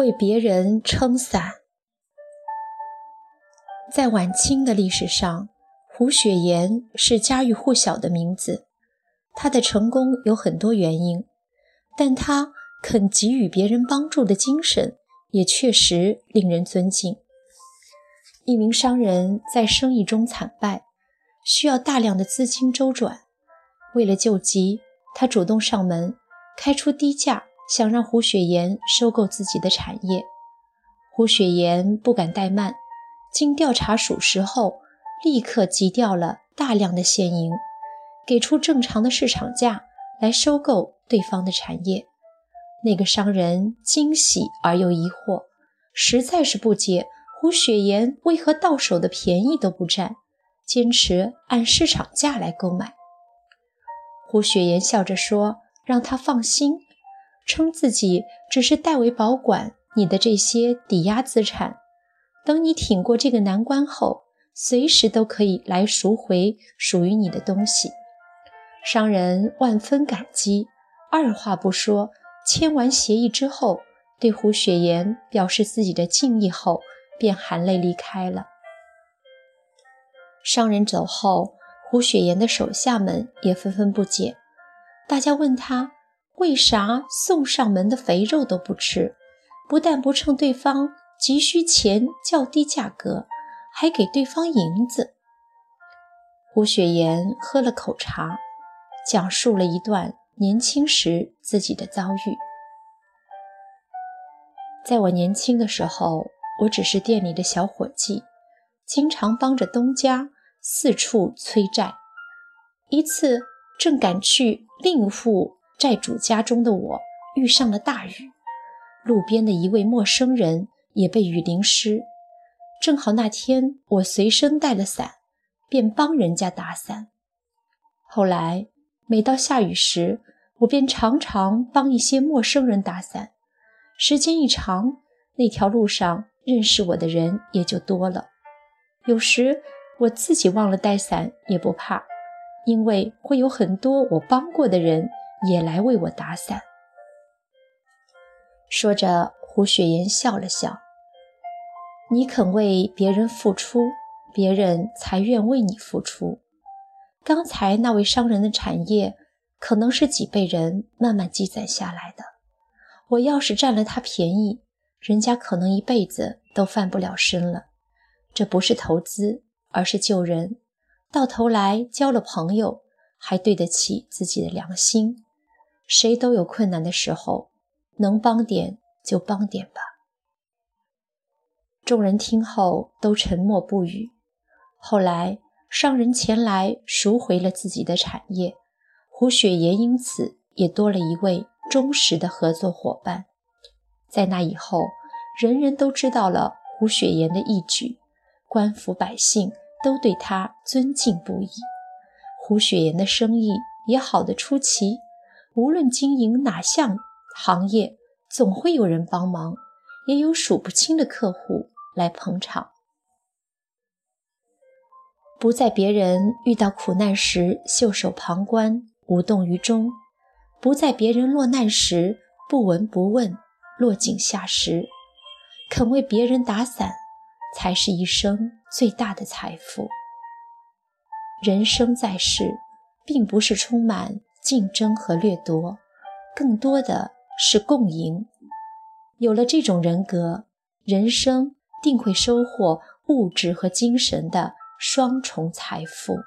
为别人撑伞。在晚清的历史上，胡雪岩是家喻户晓的名字。他的成功有很多原因，但他肯给予别人帮助的精神也确实令人尊敬。一名商人在生意中惨败，需要大量的资金周转，为了救急，他主动上门，开出低价，想让胡雪岩收购自己的产业。胡雪岩不敢怠慢。经调查属实后，立刻急调了大量的现银，给出正常的市场价来收购对方的产业。那个商人惊喜而又疑惑，实在是不解胡雪岩为何到手的便宜都不占，坚持按市场价来购买。胡雪岩笑着说：“让他放心，称自己只是代为保管你的这些抵押资产。”等你挺过这个难关后，随时都可以来赎回属于你的东西。商人万分感激，二话不说，签完协议之后，对胡雪岩表示自己的敬意后，便含泪离开了。商人走后，胡雪岩的手下们也纷纷不解，大家问他为啥送上门的肥肉都不吃，不但不趁对方。急需钱较低价格，还给对方银子。胡雪岩喝了口茶，讲述了一段年轻时自己的遭遇。在我年轻的时候，我只是店里的小伙计，经常帮着东家四处催债。一次，正赶去另一户债主家中的我，遇上了大雨，路边的一位陌生人。也被雨淋湿，正好那天我随身带了伞，便帮人家打伞。后来每到下雨时，我便常常帮一些陌生人打伞。时间一长，那条路上认识我的人也就多了。有时我自己忘了带伞也不怕，因为会有很多我帮过的人也来为我打伞。说着。胡雪岩笑了笑：“你肯为别人付出，别人才愿为你付出。刚才那位商人的产业，可能是几辈人慢慢积攒下来的。我要是占了他便宜，人家可能一辈子都翻不了身了。这不是投资，而是救人。到头来交了朋友，还对得起自己的良心。谁都有困难的时候，能帮点。”就帮点吧。众人听后都沉默不语。后来商人前来赎回了自己的产业，胡雪岩因此也多了一位忠实的合作伙伴。在那以后，人人都知道了胡雪岩的义举，官府百姓都对他尊敬不已。胡雪岩的生意也好得出奇，无论经营哪项行业。总会有人帮忙，也有数不清的客户来捧场。不在别人遇到苦难时袖手旁观、无动于衷；不在别人落难时不闻不问、落井下石。肯为别人打伞，才是一生最大的财富。人生在世，并不是充满竞争和掠夺，更多的。是共赢，有了这种人格，人生定会收获物质和精神的双重财富。